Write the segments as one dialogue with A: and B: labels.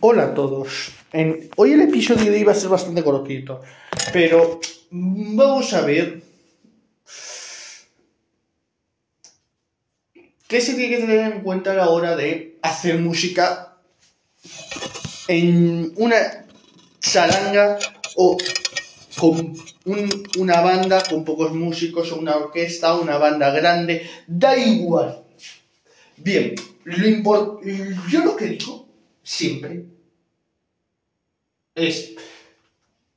A: Hola a todos. Hoy el episodio de hoy a ser bastante cortito, pero vamos a ver qué se tiene que tener en cuenta a la hora de hacer música en una charanga o con un- una banda con pocos músicos o una orquesta una banda grande, da igual. Bien, lo yo lo que digo siempre es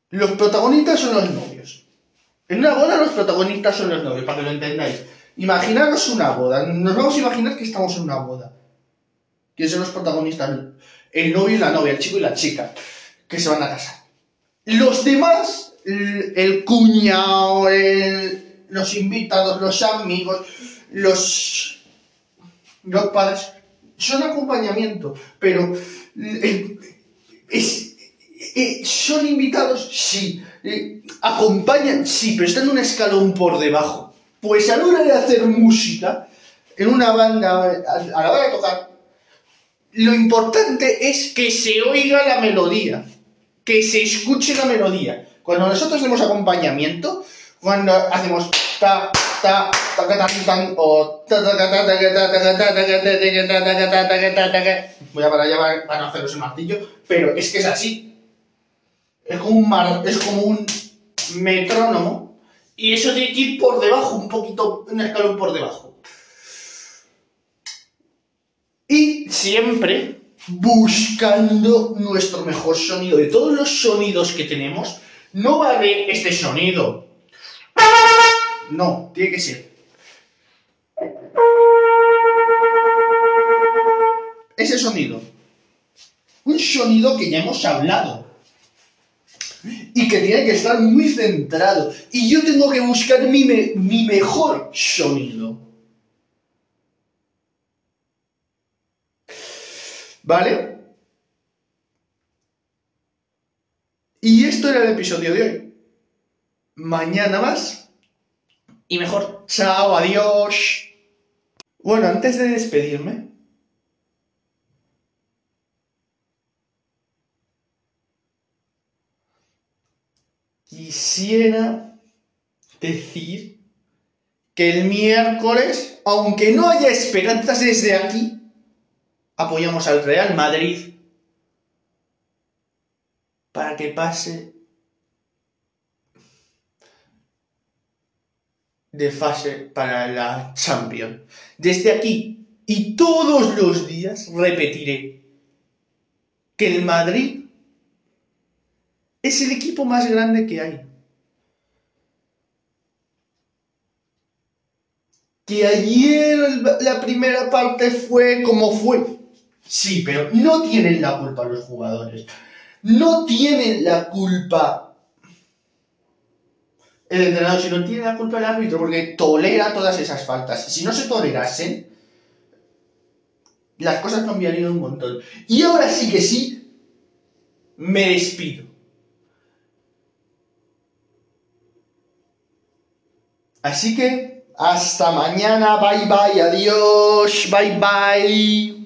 A: los protagonistas son los novios. En una boda los protagonistas son los novios, para que lo entendáis. Imaginaros una boda, nos vamos a imaginar que estamos en una boda. ¿Quiénes son los protagonistas? El novio y la novia, el chico y la chica, que se van a casar. Los demás, el, cuñado, los invitados, los amigos, los, los padres, son acompañamiento, pero eh, eh, son invitados, sí, eh, acompañan, sí, pero están un escalón por debajo. Pues a la hora de hacer música, en una banda, a, a la hora de tocar, lo importante es que se oiga la melodía, que se escuche la melodía. Cuando nosotros hacemos acompañamiento, cuando hacemos ta, ta, voy a para para no haceros el martillo, pero es que es así. Es como un es como un metrónomo y eso tiene que ir por debajo, un poquito, un escalón por debajo. Y siempre buscando nuestro mejor sonido. De todos los sonidos que tenemos, no vale este sonido. No, tiene que ser. Ese sonido. Un sonido que ya hemos hablado. Y que tiene que estar muy centrado. Y yo tengo que buscar mi, me- mi mejor sonido. ¿Vale? Y esto era el episodio de hoy. Mañana más. Y mejor. Chao, adiós. Bueno, antes de despedirme. Quisiera decir que el miércoles, aunque no haya esperanzas desde aquí, apoyamos al Real Madrid para que pase de fase para la Champions. Desde aquí y todos los días repetiré que el Madrid es el equipo más grande que hay. Que ayer la primera parte fue como fue. Sí, pero no tienen la culpa los jugadores. No tienen la culpa el entrenador, sino tiene la culpa el árbitro, porque tolera todas esas faltas. Si no se tolerasen, las cosas cambiarían un montón. Y ahora sí que sí, me despido. Así que, hasta mañana, bye bye, adiós, bye bye.